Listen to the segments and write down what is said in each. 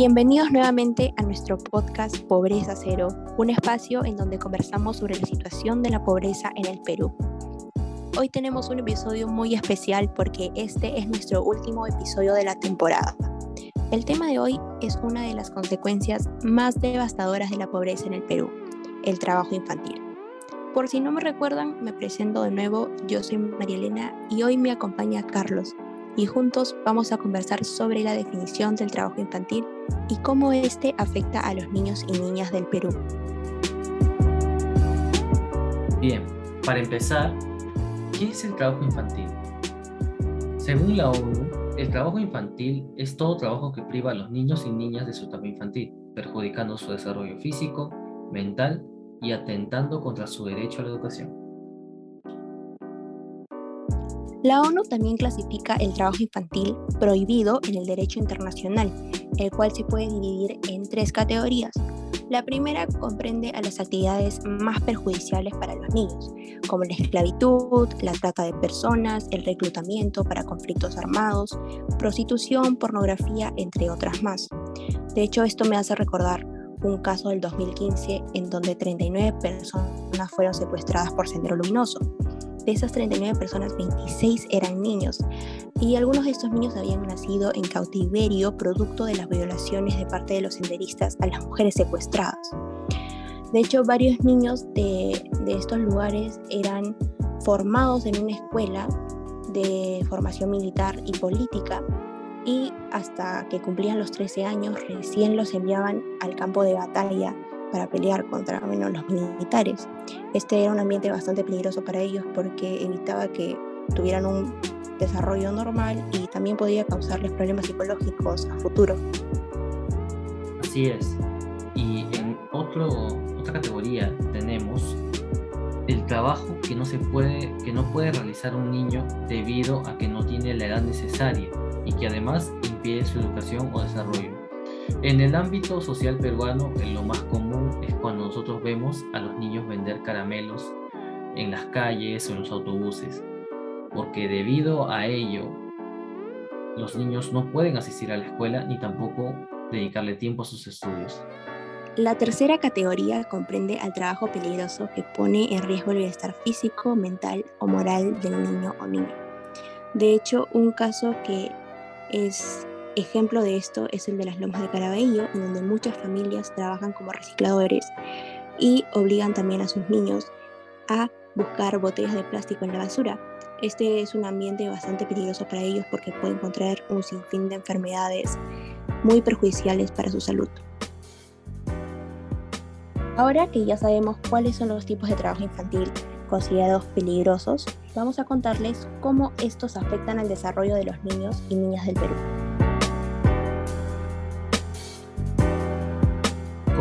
Bienvenidos nuevamente a nuestro podcast Pobreza Cero, un espacio en donde conversamos sobre la situación de la pobreza en el Perú. Hoy tenemos un episodio muy especial porque este es nuestro último episodio de la temporada. El tema de hoy es una de las consecuencias más devastadoras de la pobreza en el Perú, el trabajo infantil. Por si no me recuerdan, me presento de nuevo, yo soy María Elena y hoy me acompaña Carlos, y juntos vamos a conversar sobre la definición del trabajo infantil y cómo este afecta a los niños y niñas del Perú. Bien, para empezar, ¿qué es el trabajo infantil? Según la ONU, el trabajo infantil es todo trabajo que priva a los niños y niñas de su etapa infantil, perjudicando su desarrollo físico, mental y atentando contra su derecho a la educación. La ONU también clasifica el trabajo infantil prohibido en el derecho internacional, el cual se puede dividir en tres categorías. La primera comprende a las actividades más perjudiciales para los niños, como la esclavitud, la trata de personas, el reclutamiento para conflictos armados, prostitución, pornografía, entre otras más. De hecho, esto me hace recordar un caso del 2015 en donde 39 personas fueron secuestradas por Sendero Luminoso. De esas 39 personas, 26 eran niños y algunos de estos niños habían nacido en cautiverio producto de las violaciones de parte de los senderistas a las mujeres secuestradas. De hecho, varios niños de, de estos lugares eran formados en una escuela de formación militar y política y hasta que cumplían los 13 años recién los enviaban al campo de batalla para pelear contra menos los militares. Este era un ambiente bastante peligroso para ellos porque evitaba que tuvieran un desarrollo normal y también podía causarles problemas psicológicos a futuro. Así es. Y en otro, otra categoría tenemos el trabajo que no se puede que no puede realizar un niño debido a que no tiene la edad necesaria y que además impide su educación o desarrollo. En el ámbito social peruano, lo más común nosotros vemos a los niños vender caramelos en las calles o en los autobuses, porque debido a ello, los niños no pueden asistir a la escuela ni tampoco dedicarle tiempo a sus estudios. La tercera categoría comprende al trabajo peligroso que pone en riesgo el bienestar físico, mental o moral del niño o niña. De hecho, un caso que es ejemplo de esto es el de las lomas de Caraballo, en donde muchas familias trabajan como recicladores y obligan también a sus niños a buscar botellas de plástico en la basura. Este es un ambiente bastante peligroso para ellos porque pueden encontrar un sinfín de enfermedades muy perjudiciales para su salud. Ahora que ya sabemos cuáles son los tipos de trabajo infantil considerados peligrosos, vamos a contarles cómo estos afectan al desarrollo de los niños y niñas del Perú.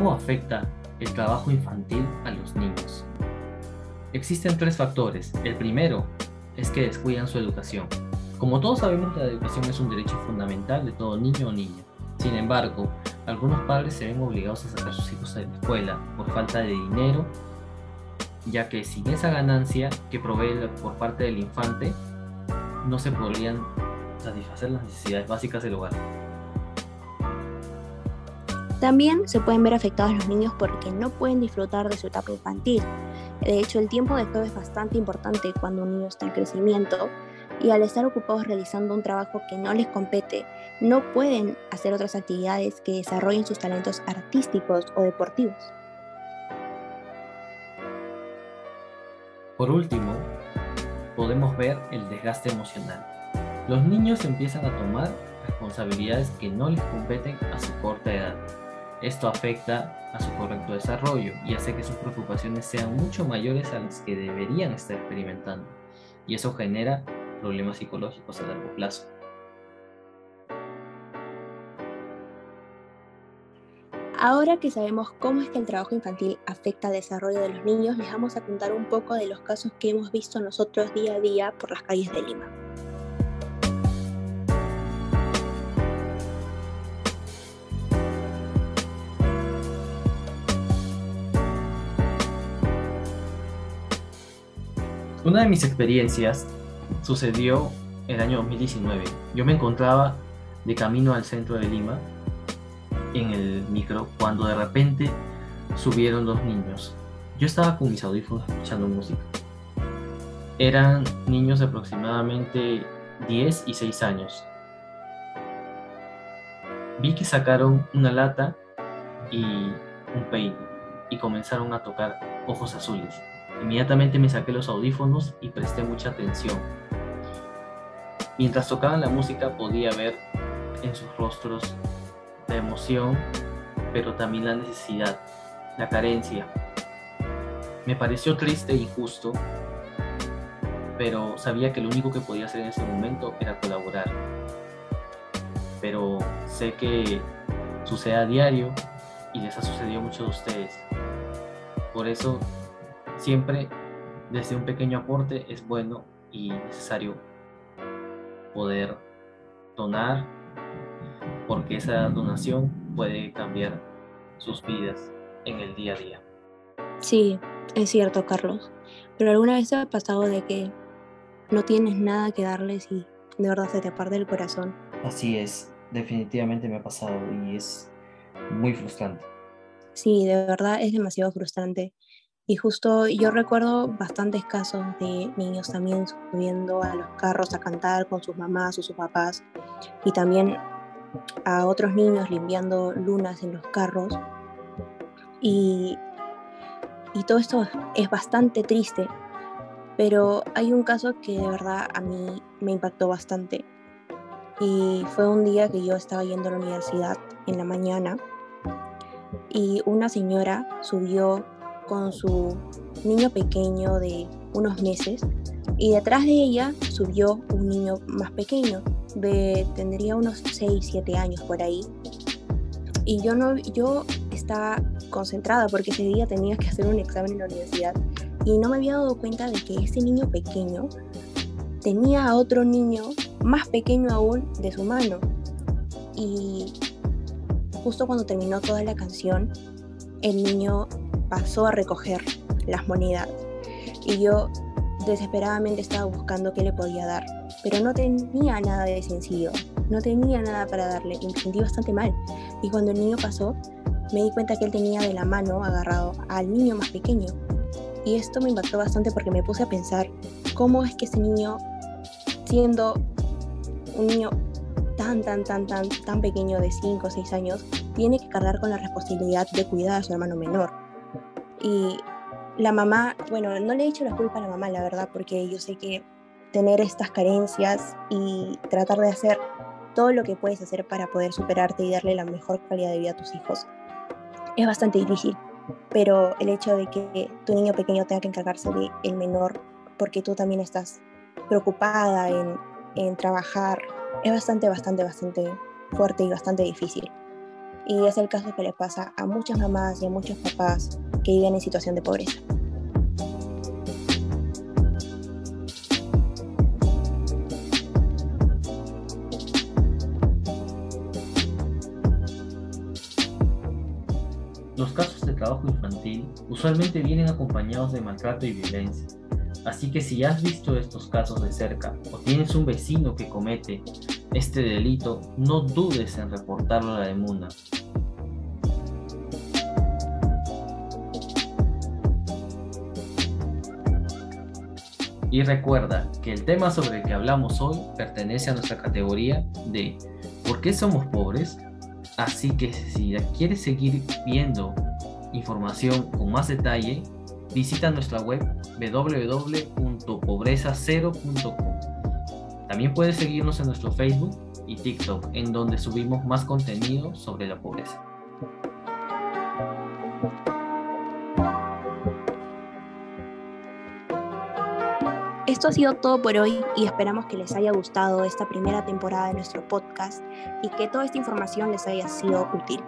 ¿Cómo afecta el trabajo infantil a los niños? Existen tres factores. El primero es que descuidan su educación. Como todos sabemos, la educación es un derecho fundamental de todo niño o niña. Sin embargo, algunos padres se ven obligados a sacar a sus hijos de la escuela por falta de dinero ya que sin esa ganancia que provee por parte del infante, no se podrían satisfacer las necesidades básicas del hogar. También se pueden ver afectados los niños porque no pueden disfrutar de su etapa infantil. De hecho, el tiempo de juego es bastante importante cuando un niño está en crecimiento y al estar ocupados realizando un trabajo que no les compete, no pueden hacer otras actividades que desarrollen sus talentos artísticos o deportivos. Por último, podemos ver el desgaste emocional. Los niños empiezan a tomar responsabilidades que no les competen a su corta edad. Esto afecta a su correcto desarrollo y hace que sus preocupaciones sean mucho mayores a las que deberían estar experimentando. Y eso genera problemas psicológicos a largo plazo. Ahora que sabemos cómo es que el trabajo infantil afecta al desarrollo de los niños, les vamos a contar un poco de los casos que hemos visto nosotros día a día por las calles de Lima. Una de mis experiencias sucedió el año 2019. Yo me encontraba de camino al centro de Lima en el micro cuando de repente subieron dos niños. Yo estaba con mis audífonos escuchando música. Eran niños de aproximadamente 10 y 6 años. Vi que sacaron una lata y un peine y comenzaron a tocar ojos azules. Inmediatamente me saqué los audífonos y presté mucha atención. Mientras tocaban la música podía ver en sus rostros la emoción, pero también la necesidad, la carencia. Me pareció triste e injusto, pero sabía que lo único que podía hacer en ese momento era colaborar. Pero sé que sucede a diario y les ha sucedido a muchos de ustedes. Por eso, siempre desde un pequeño aporte es bueno y necesario poder donar, porque esa donación puede cambiar sus vidas en el día a día. Sí, es cierto, Carlos. Pero alguna vez te ha pasado de que no tienes nada que darles y de verdad se te parte el corazón. Así es, definitivamente me ha pasado y es muy frustrante. Sí, de verdad es demasiado frustrante. Y justo yo recuerdo bastantes casos de niños también subiendo a los carros a cantar con sus mamás o sus papás y también a otros niños limpiando lunas en los carros. Y, y todo esto es bastante triste, pero hay un caso que de verdad a mí me impactó bastante. Y fue un día que yo estaba yendo a la universidad en la mañana y una señora subió con su niño pequeño de unos meses y detrás de ella subió un niño más pequeño, de tendría unos 6, 7 años por ahí. Y yo no yo estaba concentrada porque ese día tenía que hacer un examen en la universidad y no me había dado cuenta de que ese niño pequeño tenía a otro niño más pequeño aún de su mano. Y justo cuando terminó toda la canción, el niño pasó a recoger las monedas y yo desesperadamente estaba buscando qué le podía dar, pero no tenía nada de sencillo, no tenía nada para darle y me sentí bastante mal. Y cuando el niño pasó, me di cuenta que él tenía de la mano agarrado al niño más pequeño. Y esto me impactó bastante porque me puse a pensar cómo es que ese niño, siendo un niño tan, tan, tan, tan, tan pequeño de 5 o 6 años, tiene que cargar con la responsabilidad de cuidar a su hermano menor. Y la mamá, bueno, no le he hecho la culpa a la mamá, la verdad, porque yo sé que tener estas carencias y tratar de hacer todo lo que puedes hacer para poder superarte y darle la mejor calidad de vida a tus hijos es bastante difícil. Pero el hecho de que tu niño pequeño tenga que encargarse de el menor porque tú también estás preocupada en, en trabajar es bastante, bastante, bastante fuerte y bastante difícil. Y es el caso que le pasa a muchas mamás y a muchos papás que viven en situación de pobreza. Los casos de trabajo infantil usualmente vienen acompañados de maltrato y violencia. Así que si has visto estos casos de cerca o tienes un vecino que comete este delito, no dudes en reportarlo a la demanda. Y recuerda que el tema sobre el que hablamos hoy pertenece a nuestra categoría de ¿por qué somos pobres? Así que si quieres seguir viendo información con más detalle, visita nuestra web www.pobrezacero.com. También puedes seguirnos en nuestro Facebook y TikTok, en donde subimos más contenido sobre la pobreza. Esto ha sido todo por hoy y esperamos que les haya gustado esta primera temporada de nuestro podcast y que toda esta información les haya sido útil.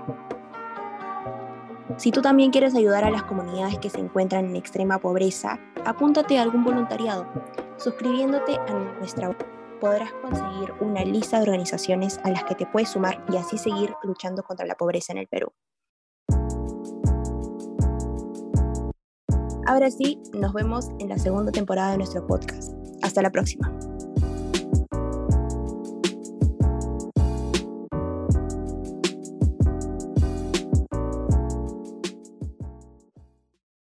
Si tú también quieres ayudar a las comunidades que se encuentran en extrema pobreza, apúntate a algún voluntariado, suscribiéndote a nuestra web. Podrás conseguir una lista de organizaciones a las que te puedes sumar y así seguir luchando contra la pobreza en el Perú. Ahora sí, nos vemos en la segunda temporada de nuestro podcast. Hasta la próxima.